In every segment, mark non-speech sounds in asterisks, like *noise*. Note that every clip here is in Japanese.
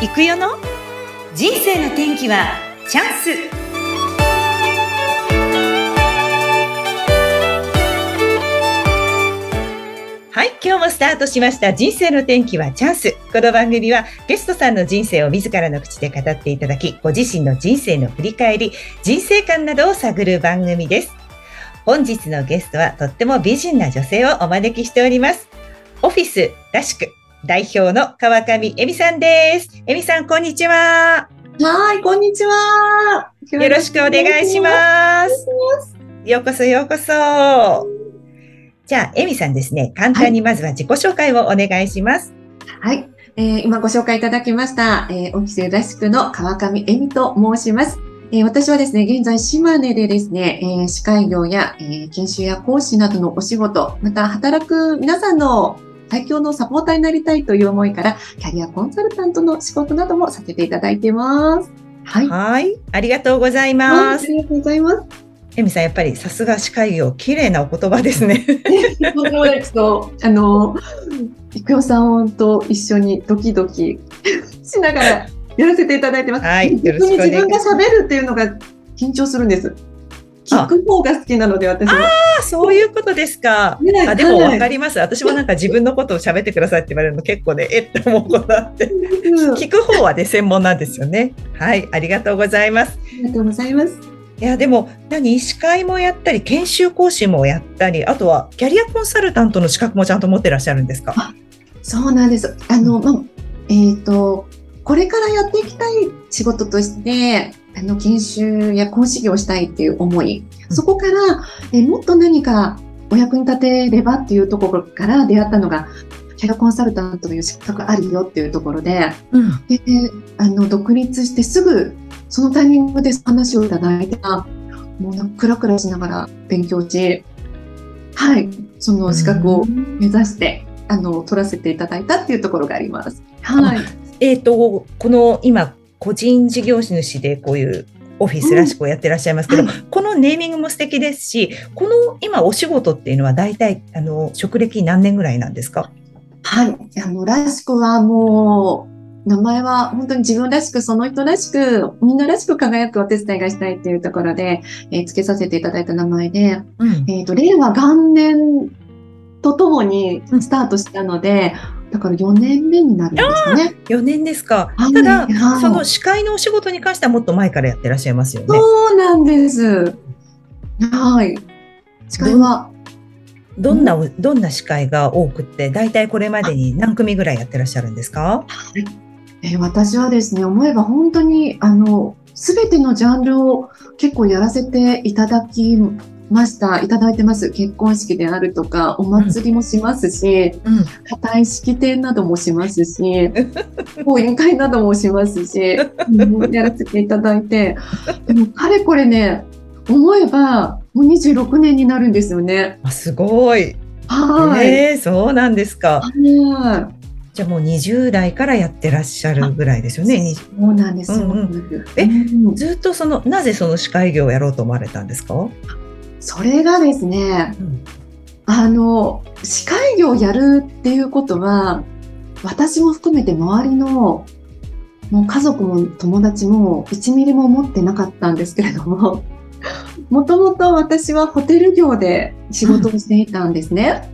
行くよの？人生の天気はチャンスはい、今日もスタートしました人生の天気はチャンス。この番組はゲストさんの人生を自らの口で語っていただき、ご自身の人生の振り返り、人生観などを探る番組です。本日のゲストはとっても美人な女性をお招きしております。オフィスらしく代表の川上恵美さんです。恵美さん、こんにちは。はい、こんにちは。よろしくお願いします。ようこそようこそ。じゃあ、恵美さんですね、簡単にまずは自己紹介をお願いします。はい、えー今ご紹介いただきました、えー、オフィスらしくの川上恵美と申します。えー私はですね、現在島根でですね、えー司会業や、えー研修や講師などのお仕事、また働く皆さんの最強のサポーターになりたいという思いから、キャリアコンサルタントの仕事などもさせていただいています。はい。はい、ありがとうございます。ありがとうございます。恵美さん、やっぱりさすが司会業、綺麗なお言葉ですね。とんでもないちょっと、あの、郁代さんと一緒にドキドキしながらやらせていただいてます。はいよろしくお願いします分が喋るっていうのが緊張するんです。聞く方が好きなので、私は。あそういうことですか。ねあでもはいわかります。私もなんか自分のことを喋ってくださいって言われるの結構ね、えって思うことあって。聞く方はね、専門なんですよね。はい、ありがとうございます。りがとうございます。いや、でも、何、司会もやったり、研修講師もやったり、あとはキャリアコンサルタントの資格もちゃんと持ってらっしゃるんですか？そうなんです。あの、まあ、えっ、と、これからやっていきたい仕事として、あの、研修や講師業をしたいっていう思い、うんそこから、えもっと何かお役に立てればっていうところから出会ったのが、キャリアコンサルタントという資格あるよっていうところで、うん。で、あの、独立してすぐ、そのタイミングで話をいただいて、もうなんかクラクラしながら勉強し、はい、その資格を目指して、あの、取らせていただいたっていうところがあります。はい。えっ、と、この今、個人事業主でこういうオフィスらしくやってらっしゃいますけど、はこのネーミングも素敵ですし、この今お仕事っていうのは大体、あの、職歴何年ぐらいなんですか？はい。あの、らしくはもう、名前は本当に自分らしく、その人らしく、みんならしく輝くお手伝いがしたいっていうところで、えー付けさせていただいた名前で、うん。えっ、と、令和元年とともにスタートしたので、だから4年目になるんですね。4年ですか。はいただ、はいその司会のお仕事に関してはもっと前からやってらっしゃいますよね。そうなんです。はい。司会は、どんな、どんな司会が多くって、大体これまでに何組ぐらいやってらっしゃるんですか？えー私はですね、思えば本当に、あの、すべてのジャンルを結構やらせていただきました。いただいてます。結婚式であるとか、お祭りもしますし、うん。固い式典などもしますし、*laughs* 講演会などもしますし、うんやらせていただいて、でも、かれこれね、思えば、もう26年になるんですよね。あすごい。はい。えーそうなんですか。はい。じゃあもう20代からやってらっしゃるぐらいですよね。にそうなんです。うんうんえうんずっとその、なぜその司会業をやろうと思われたんですか、それがですね、うんあの、司会業をやるっていうことは、私も含めて周りの、もう家族も友達も1ミリも思ってなかったんですけれども、*laughs* もともと私はホテル業で仕事をしていたんですね。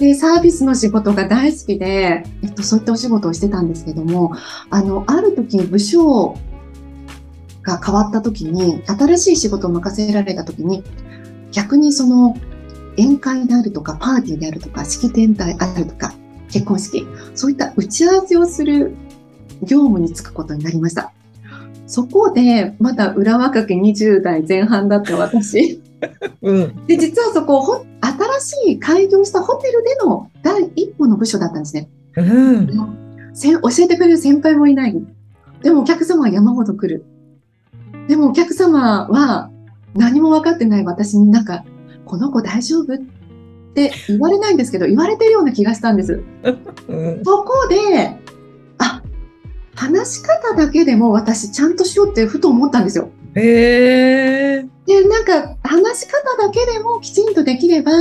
で、サービスの仕事が大好きで、えっと、そういったお仕事をしてたんですけども、あの、ある時部署が変わった時に、新しい仕事を任せられた時に、逆にその宴会であるとか、パーティーであるとか、式典であるとか、結婚式、そういった打ち合わせをする業務に就くことになりました。そこで、まだ裏若き20代前半だった私。うん。で、実はそこ、ほ新しい開業したホテルでの第一歩の部署だったんですね。うん教えてくれる先輩もいない。でもお客様は山ほど来る。でもお客様は何も分かってない私になんか、この子大丈夫って言われないんですけど、言われてるような気がしたんです。うん。そこで、あ、話し方だけでも私ちゃんとしようってふと思ったんですよ。へえ。で、なんか話し方だけでもきちんとできれば、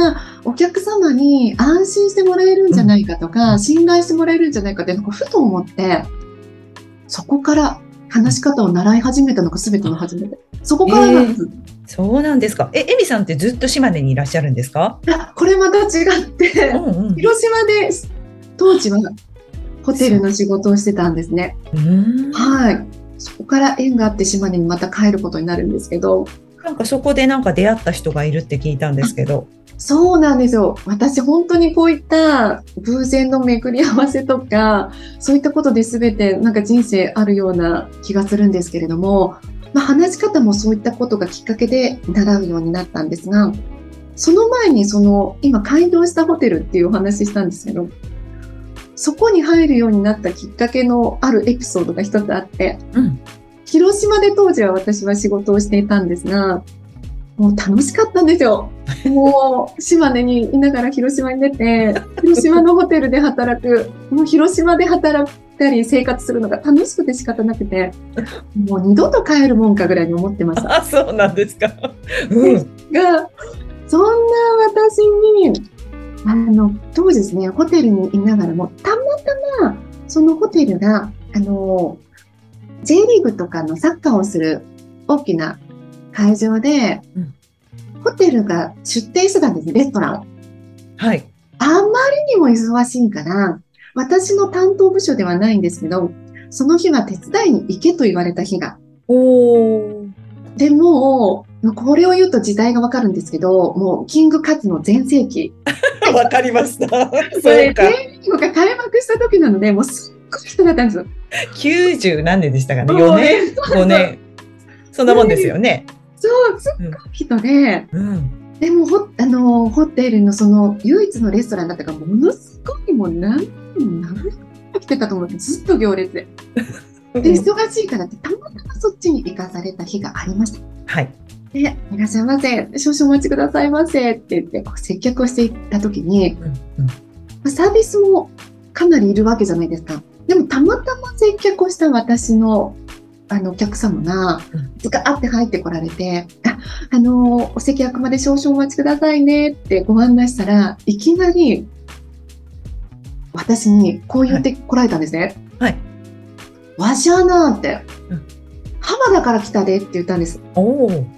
お客様に安心してもらえるんじゃないかとか、信頼してもらえるんじゃないかって、なんかふと思って、そこから話し方を習い始めたのが全ての初めて。そこからなんです。そうなんですか。え、エミさんってずっと島根にいらっしゃるんですか？いやこれまた違って、うんうん。広島で当時はホテルの仕事をしてたんですね。うんはい。そこから縁があって島根にまた帰ることになるんですけど、なんかそこでなんか出会った人がいるって聞いたんですけど。そうなんですよ。私本当にこういった偶然の巡り合わせとか、そういったことで全てなんか人生あるような気がするんですけれども、まあ、話し方もそういったことがきっかけで習うようになったんですが、その前にその今開業したホテルっていうお話ししたんですけど、そこに入るようになったきっかけのあるエピソードが一つあって、うん。広島で当時は私は仕事をしていたんですが、もう楽しかったんですよ。*laughs* もう島根にいながら広島に出て、広島のホテルで働く、もう広島で働いたり生活するのが楽しくて仕方なくて、もう二度と帰るもんかぐらいに思ってました。あ、そうなんですか。うん。が、そんな私に、あの、当時ですね、ホテルにいながらも、たまたま、そのホテルが、あの、J リーグとかのサッカーをする大きな会場で、うんホテルが出店してたんですね、レストランを。はい。あんまりにも忙しいから、私の担当部署ではないんですけど、その日は手伝いに行けと言われた日がおー。でもう、これを言うと時代がわかるんですけど、もう、キングカズの全盛期。*laughs* わかりました。そ *laughs* そうれ、か。J リーグが開幕した時なので、もうすっごい人だったんですよ。90何年でしたかね？もう4年 ?5 年？そんなもんですよね。そう、すっごい人で、うん。でもホ、あの、ホテルのその、唯一のレストランだったから、ものすごいもう何、何人来てたと思って、ずっと行列で。*laughs* で、忙しいからって、たまたまそっちに行かされた日がありました。はい。で、いらっしゃいませ。少々お待ちくださいませって言って、こう接客をしていった時に、うんうんサービスもかなりいるわけじゃないですか。でもたまたま接客をした私のあのお客様がうんズカーって入ってこられて、あ、あの、お席開くまで少々お待ちくださいねってご案内したら、いきなり私にこう言ってこられたんですね。はい。わしゃなーってうん、浜田から来たでって言ったんです。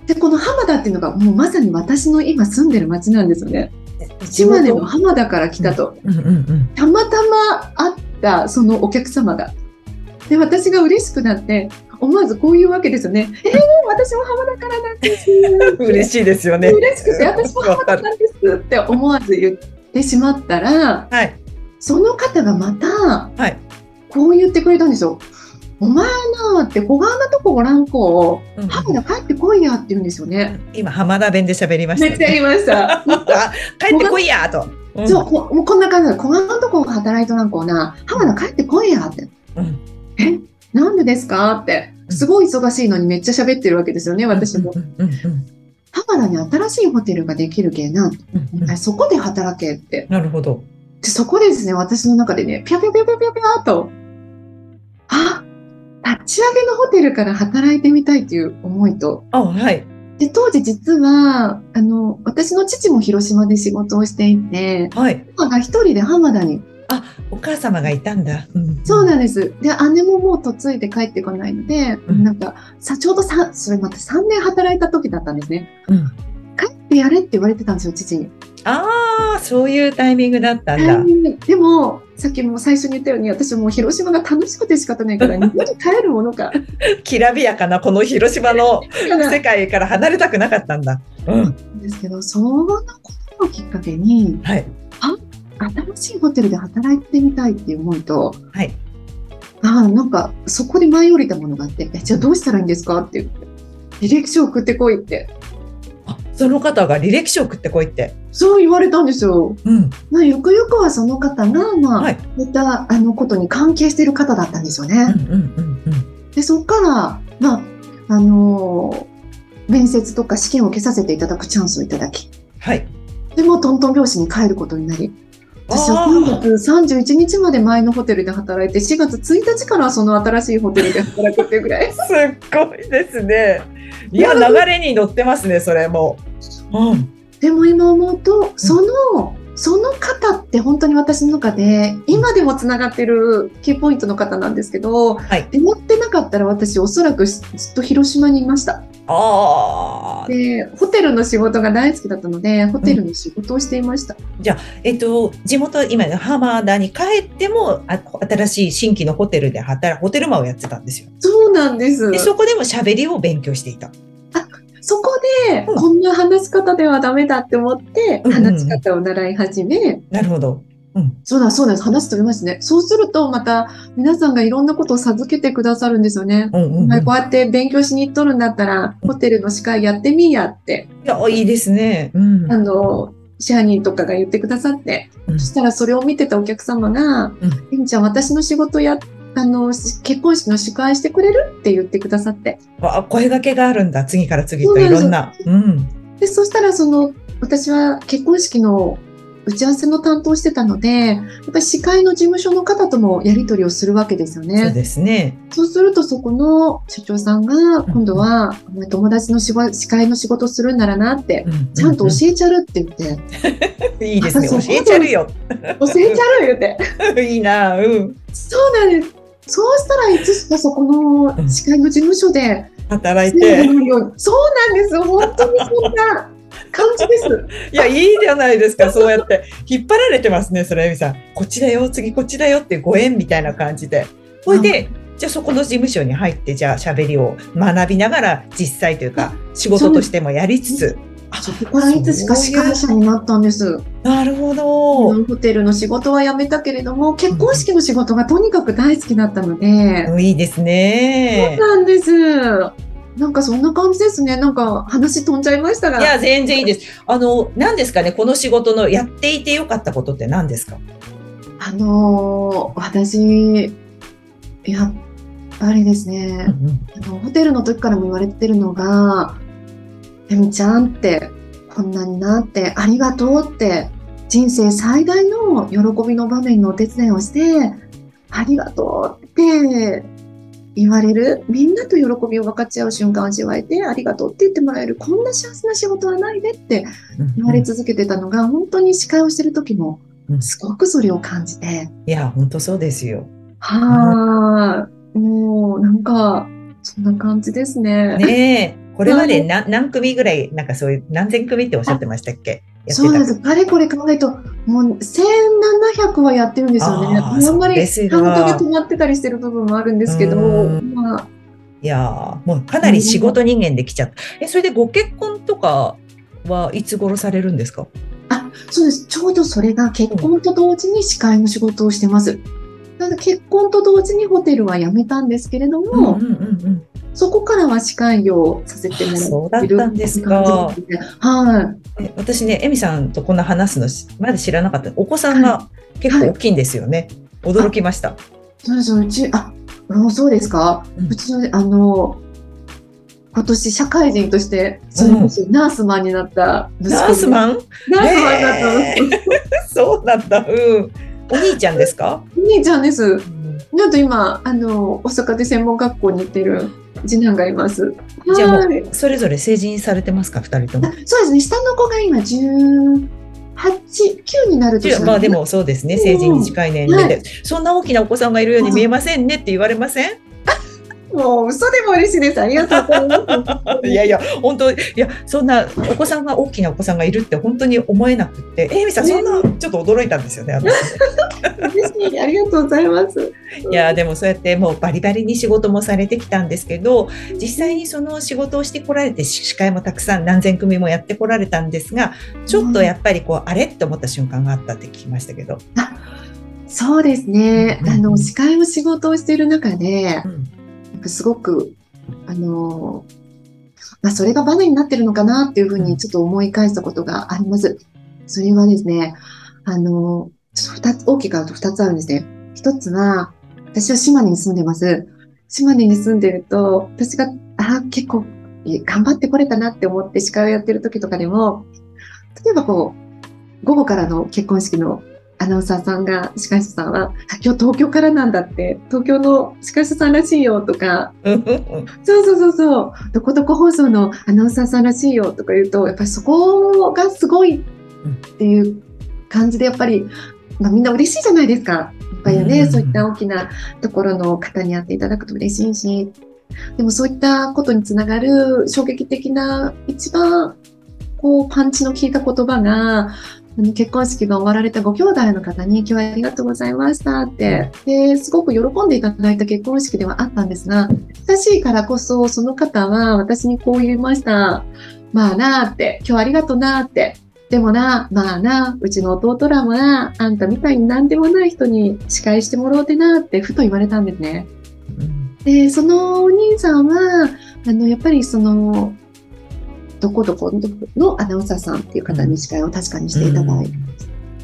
で、この浜田っていうのがもうまさに私の今住んでる町なんですよね。島根の浜田から来たと。たまたま会ったそのお客様が。で、私が嬉しくなって、思わずこういうわけですよね。えー、私も浜田からなんです。嬉しいですよね。嬉しくて、私も浜田なんですって思わず言ってしまったら、はい。その方がまた、はい。こう言ってくれたんですよ。お前なーって小川なとこおらんこ、うん浜田帰ってこいやって言うんですよね。今、浜田弁で喋りましたよね。めっちゃ言いました。*laughs* あ帰ってこいやと。うんそう、こもうこんな感じで、小川のとこ働いとらんこな、浜田帰ってこいやって。うんえ？なんでですか？って、すごい忙しいのにめっちゃ喋ってるわけですよね、私も浜田に新しいホテルができるけな、うんうんそこで働けって。なるほど。でそこでですね、私の中でね、ぴゃぴゃぴゃぴゃぴゃぴゃーと、あ、立ち上げのホテルから働いてみたいという思いと、あ、はい。で、当時実は、あの、私の父も広島で仕事をしていて、はい。母が一人で浜田に、お母様がいたんだ。うんそうなんです。で、姉ももう嫁いで帰ってこないので、うんなんか、さ、ちょうどさ、それまた3年働いた時だったんですね。うん帰ってやれって言われてたんですよ、父に。ああ、そういうタイミングだったんだでも、さっきも最初に言ったように、私もう広島が楽しくて仕方ないから、日本に帰るものか。きらびやかなこの広島の *laughs* 世界から離れたくなかったんだ。うん。ですけど、そのことをきっかけに、はい。新しいホテルで働いてみたいっていう思いと、はい。ああ、なんか、そこで舞い降りたものがあって、えじゃあどうしたらいいんですかって言って、履歴書送ってこいって、あ、その方が履歴書送ってこいって。そう言われたんですよ。うん。まあ、よくよくはその方が、まあ、はいこういったあのことに関係している方だったんですようんね。うんうんうん。で、そこから、まあ、あのー面接とか試験を受けさせていただくチャンスをいただき、はい。でもトントン拍子に帰ることになり、私はあー3月31日まで前のホテルで働いて、4月1日からその新しいホテルで働くっていうぐらい。*laughs* すっごいですね。*laughs* いや、流れに乗ってますね、それも。うん。でも今思うと、そのその方って本当に私の中で、今でもつながってるキーポイントの方なんですけど、はい。出持ってなかったら私おそらくずっと広島にいました。ああ。で、ホテルの仕事が大好きだったので、ホテルの仕事をしていました。えっと、地元、今の浜田に帰っても、あ新しい新規のホテルで働く、ホテルマンをやってたんですよ。そうなんです。で、そこでも喋りを勉強していた。そこで、うんこんな話し方ではダメだって思って、うんうんうん話し方を習い始め、なるほど。うん。そうだ、そうです。話してみますね。そうすると、また、皆さんがいろんなことを授けてくださるんですよね。うんうん、うん。こうやって勉強しに行っとるんだったら、ホテルの司会やってみいやって、いや、いいですね。うん。あの、支配人とかが言ってくださって、うんそしたらそれを見てたお客様が、うんちゃん、私の仕事や、あの、し結婚式の司会してくれる？って言ってくださって。あ声掛けがあるんだ。次から次といろんな。うん。で、そしたらその、私は結婚式の打ち合わせの担当してたので、やっぱり司会の事務所の方ともやり取りをするわけですよね。そうですね。そうするとそこの社長さんが、今度は、お前友達の司会の仕事するんならなって、ちゃんと教えちゃるって言って、え *laughs* いいですね。教えちゃるよ。教えちゃる言って。*laughs* いいな。うん。そうなんです。そうしたらいつしかそこの司会の事務所で、働いそうて。なんです。本当にそんな感じです。*laughs* いや、いいじゃないですか。そうやって。引っ張られてますね。それ、エミさん。こっちだよ。次こっちだよってご縁みたいな感じで。それで、じゃあそこの事務所に入って、じゃあ喋りを学びながら実際というか、仕事としてもやりつつ。あそこからいつしか司会者になったんです。なるほど。ホテルの仕事は辞めたけれども、結婚式の仕事がとにかく大好きだったので、うんいいですね。そうなんです。なんかそんな感じですね。なんか話飛んじゃいましたが。いや、全然いいです。あの、何ですかね、この仕事のやっていてよかったことって何ですかあのー私、やっぱりですね、あのホテルの時からも言われてるのが、えみちゃんって、こんなになって、ありがとうって、人生最大の喜びの場面のお手伝いをして、ありがとうって言われる、みんなと喜びを分かち合う瞬間を味わえて、ありがとうって言ってもらえる、こんな幸せな仕事はないでって言われ続けてたのが、本当に司会をしてる時もう、んすごくそれを感じて、いや、本当そうですよ。はーい。もう、なんか、そんな感じですね。ねえ。これまで何何組ぐらい、なんかそういう、何千組っておっしゃってましたっけ？そうです。かれこれ考えると、もう1700はやってるんですよね。あんまりそうで止まってたりしてる部分もあるんですけど、うまあ、いやーもうかなり仕事人間できちゃった。え、それでご結婚とかはいつ頃されるんですか？あ、そうです。ちょうどそれが結婚と同時に司会の仕事をしてます。なので結婚と同時にホテルは辞めたんですけれども、うんうんうんそこからは司会業をさせてもらっているんですか。はい。え私ね、エミさんとこんな話すのしまだ知らなかった。お子さんが結構大きいんですよね。驚きました。そうです、うち、あ、うんそうですか、ううんちの、あの、今年社会人として、それこそナースマンになったナースマン？ンナースマンになった息子。*laughs* そうなんだ。うん。お兄ちゃんですか、お兄ちゃんです。うんなんと今、あの、大阪で専門学校に行ってる次男がいます。じゃあもはい。う、それぞれ成人されてますか？二人とも。あ。そうですね、下の子が今18、9になる年なんまあでもそうですね、成人に近い年齢で、はそんな大きなお子さんがいるように見えませんねって言われません？もう嘘でも嬉しいです。ありがとうございます。*laughs* いやいや、本当、いや、そんなお子さんが、大きなお子さんがいるって本当に思えなくって、え、エミさん、そんな、ちょっと驚いたんですよね、私嬉しい。ありがとうございます。いや、でもそうやってもうバリバリに仕事もされてきたんですけど、実際にその仕事をしてこられて、司会もたくさん何千組もやってこられたんですが、ちょっとやっぱりこう、あれって思った瞬間があったって聞きましたけど。そうですね。うんあの、司会の仕事をしている中でう、んすごく、あの、まあ、それがバネになってるのかなっていうふうにちょっと思い返したことがあります。それはですね、あの、ちょっと二つ、大きくあると二つあるんですね。一つは、私は島根に住んでます。島根に住んでると、私が、あ結構、い頑張ってこれたなって思って司会をやってる時とかでも、例えばこう、午後からの結婚式のアナウンサーさんが、司会者さんは、あ今日東京からなんだって、東京の司会者さんらしいよとか、そうそうそうそう、どこどこ放送のアナウンサーさんらしいよとか言うと、やっぱりそこがすごいっていう感じでやっぱり、まあ、みんな嬉しいじゃないですか。やっぱりね、うん。そういった大きなところの方にやっていただくと嬉しいし、でもそういったことにつながる衝撃的な一番こうパンチの効いた言葉が、あの結婚式が終わられたご兄弟の方に今日はありがとうございましたって、ですごく喜んでいただいた結婚式ではあったんですが、親しいからこそその方は私にこう言いました。まあなーって、今日ありがとうなーって。でもな、まあな、うちの弟らもな、あんたみたいに何でもない人に司会してもろうてなってふと言われたんですね。うんで、そのお兄さんは、あの、やっぱりその、どこどこのアナウンサーさんっていう方に司会を確かにしていただい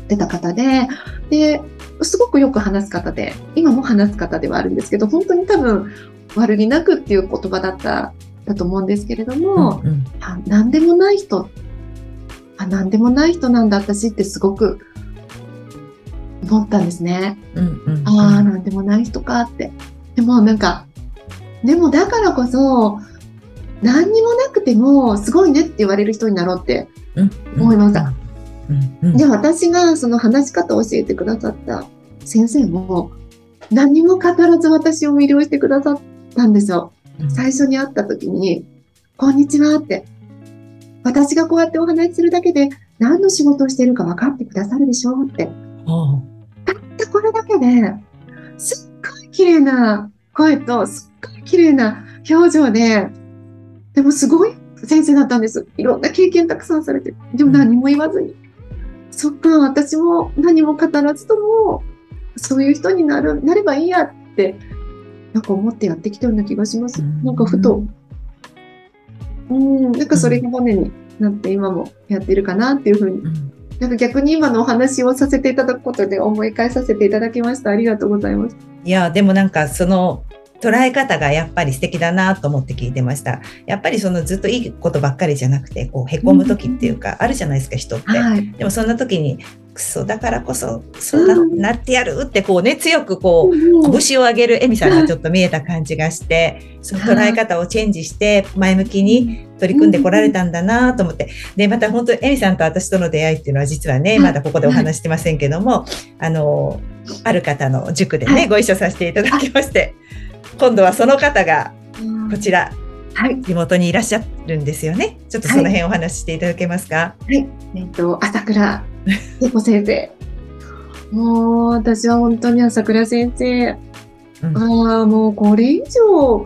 てた方で、で、すごくよく話す方で、今も話す方ではあるんですけど、本当に多分悪気なくっていう言葉だった、だと思うんですけれども、うんあ何でもない人、あ、何でもない人なんだ私ってすごく思ったんですね。うんうんああ、なんでもない人かって。でもなんか、でもだからこそ、何にもなくても、すごいねって言われる人になろうって。うん思いました。で、私がその話し方を教えてくださった先生も、何も語らず私を魅了してくださったんですよ。うん最初に会った時に、こんにちはって。私がこうやってお話しするだけで、何の仕事をしているか分かってくださるでしょうって。おうでこれだけで、すっごい綺麗な声と、すっごい綺麗な表情で、でもすごい先生だったんです。いろんな経験たくさんされて。でも何も言わずに。そっか、私も何も語らずとも、そういう人になる、なればいいやって、なんか思ってやってきたような気がします。うんなんかふと。うん、なんかそれが骨になって今もやってるかなっていうふうにうんなんか逆に今のお話をさせていただくことで思い返させていただきました。ありがとうございます。いや、でもなんかその捉え方がやっぱり素敵だなと思って聞いてました。やっぱりそのずっといいことばっかりじゃなくて、こう、へこむ時っていうか、あるじゃないですか、人って。はい。でもそんな時に、クソだからこそ、そうな,、うんなってやるってこうね、強くこう、拳を上げるエミさんがちょっと見えた感じがして、その捉え方をチェンジして、前向きに取り組んでこられたんだなと思って。で、また本当、エミさんと私との出会いっていうのは実はね、はい。まだここでお話してませんけども、あの、ある方の塾でね、はい。ご一緒させていただきまして、今度はその方がうんこちら、はい。地元にいらっしゃるんですよね。ちょっとその辺お話ししていただけますか？えっと、朝倉聖子先生。*laughs* もう、私は本当に朝倉先生、うんああ、もうこれ以上、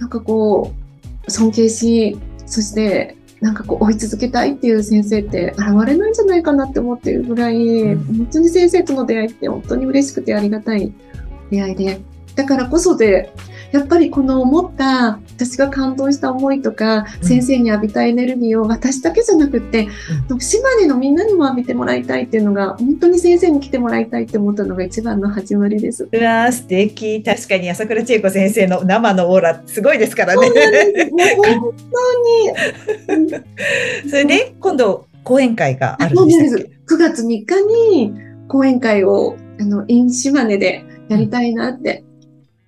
なんかこう、尊敬し、そして、なんかこう追い続けたいっていう先生って現れないんじゃないかなって思ってるぐらい、うん本当に先生との出会いって本当に嬉しくてありがたい出会いで、だからこそで、やっぱりこの思った、私が感動した思いとか、うん先生に浴びたエネルギーを私だけじゃなくって、島根のみんなにも浴びてもらいたいっていうのが、本当に先生に来てもらいたいって思ったのが一番の始まりです。うわー素敵確かに朝倉千恵子先生の生のオーラすごいですからね。本当に。それで今度講演会があるんですっけ？9月3日に講演会を、あの、in 島根でやりたいなって。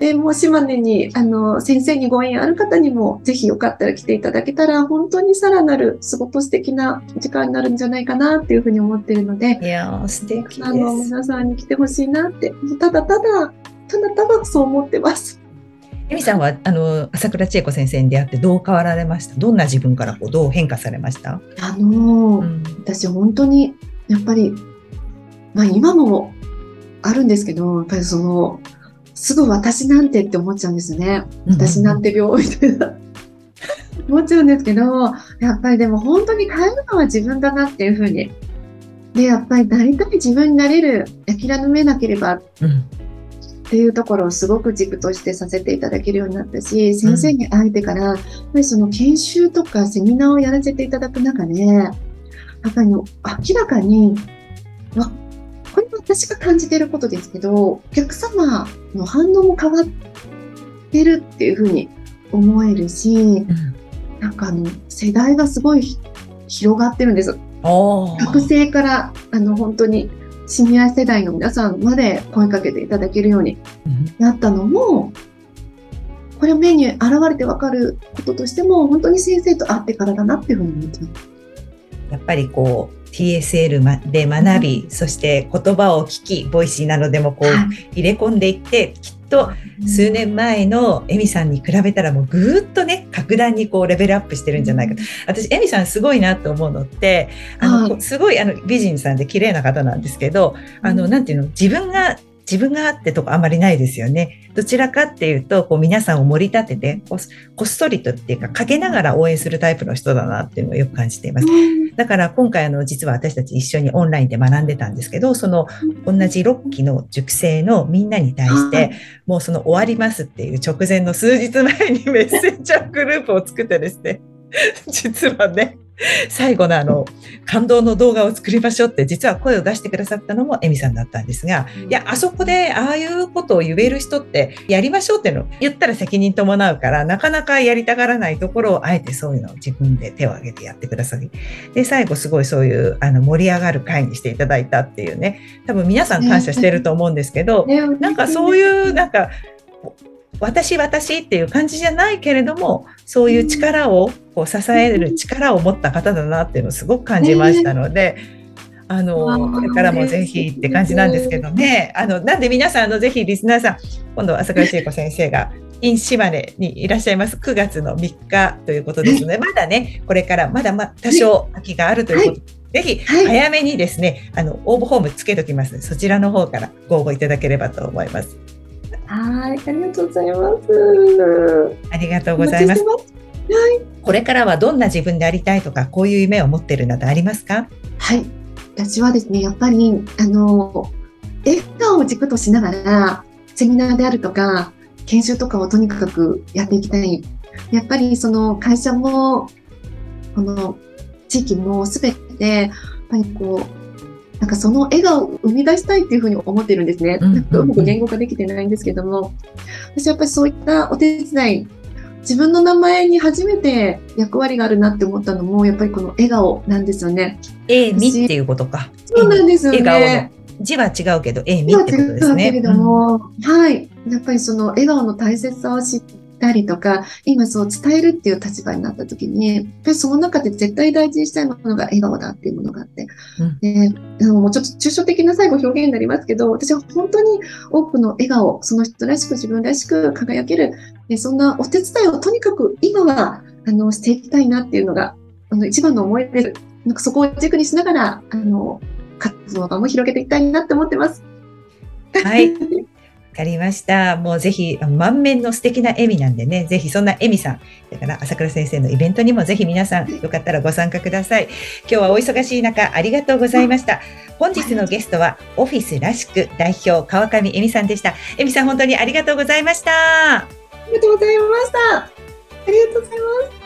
で、もう島根に、あの、先生にご縁ある方にも、ぜひよかったら来ていただけたら、本当にさらなる、すごく素敵な時間になるんじゃないかなっていうふうに思っているので、いやー素敵です。あの、皆さんに来てほしいなって、ただただ、ただただそう思ってます。エミさんはあの朝倉千恵子先生に出会ってどう変わられました？どんな自分からこうどう変化されました、あのーうん私本当に、やっぱり、まあ今もあるんですけど、やっぱりその、すぐ私なんてって思っちゃうんですよね。私なんて病みたいな。*laughs* 思っちゃうんですけど、やっぱりでも本当に変えるのは自分だなっていうふうに。で、やっぱりなりたい自分になれる、諦めなければうんっていうところをすごく軸としてさせていただけるようになったし、先生に会えてから、やっぱりその研修とかセミナーをやらせていただく中で、やっぱり明らかに、私が感じていることですけど、お客様の反応も変わってるっていうふうに思えるし、うんなんかあの、世代がすごい広がってるんです。学生から、あの、本当にシニア世代の皆さんまで声かけていただけるようにうんなったのも、これを目に現れてわかることとしても、本当に先生と会ってからだなっていうふうに思ってます。やっぱりこう TSL で学び、そして言葉を聞き、 Voicy などでもこう入れ込んでいって、きっと数年前のエミさんに比べたらもうぐーっとね、格段にこうレベルアップしてるんじゃないかと。私、エミさんすごいなと思うのって、あの、すごいあの美人さんで綺麗な方なんですけど、あの、なんていうの、自分が自分があってとかあまりないですよね。どちらかっていうと、こう皆さんを盛り立ててこ、こっそりとっていうか、かけながら応援するタイプの人だなっていうのをよく感じています。だから今回あの、実は私たち一緒にオンラインで学んでたんですけど、その同じ6期の塾生のみんなに対して、もうその終わりますっていう直前の数日前にメッセンジャーグループを作ってですね、実はね、*laughs* 最後のあの、感動の動画を作りましょうって、実は声を出してくださったのもエミさんだったんですが、いや、あそこでああいうことを言える人って、やりましょうっていうのを言ったら責任伴うから、なかなかやりたがらないところを、あえてそういうのを自分で手を挙げてやってください。で、最後すごいそういう、あの、盛り上がる会にしていただいたっていうね、多分皆さん感謝してると思うんですけど、なんかそういう、なんか、私私っていう感じじゃないけれどもそういう力をこう支える力を持った方だなっていうのをすごく感じましたので。あのこれからもぜひって感じなんですけどね。あのなんで皆さんあのぜひリスナーさん今度朝倉千恵子先生が in 島根にいらっしゃいます9月の3日ということですので、まだねこれからまだま多少空きがあるということで、はい、ぜひ早めにですね、あの応募フォームつけときますのでそちらの方からご応募いただければと思います。はい、ありがとうございます。ありがとうございます。はい、これからはどんな自分でありたいとか、こういう夢を持っているなどありますか？はい、私はですね、やっぱり、あの、笑顔を軸としながら、セミナーであるとか、研修とかをとにかくやっていきたい。やっぱりその会社も、この地域もすべて、やっぱりこう、なんかその笑顔を生み出したいっていうふうに思ってるんですね。なんかうまく言語化できてないんですけども、私やっぱりそういったお手伝い、自分の名前に初めて役割があるなって思ったのも、やっぱりこの笑顔なんですよね。えみっていうことか。そうなんですよね。笑顔の字は違うけど、えみってことですね。けれども、うん、はい。やっぱりその笑顔の大切さを知ったりとか、今そう伝えるっていう立場になった時に、やっぱりその中で絶対大事にしたいものが笑顔だっていうものがあって、うん、もうちょっと抽象的な最後表現になりますけど、私は本当に多くの笑顔、その人らしく自分らしく輝ける、でそんなお手伝いをとにかく今はあのしていきたいなっていうのが、あの一番の思いです。なんかそこを軸にしながら、あの、活動も広げていきたいなって思ってます。はい。*laughs* かりました。もうぜひ、満面の素敵な笑みなんでね、ぜひそんな笑みさん、だから朝倉先生のイベントにもぜひ皆さん、よかったらご参加ください。今日はお忙しい中、ありがとうございました。本日のゲストは、オフィスらしく代表、川上恵美さんでした。恵美さん、本当にありがとうございました。ありがとうございました。ありがとうございます。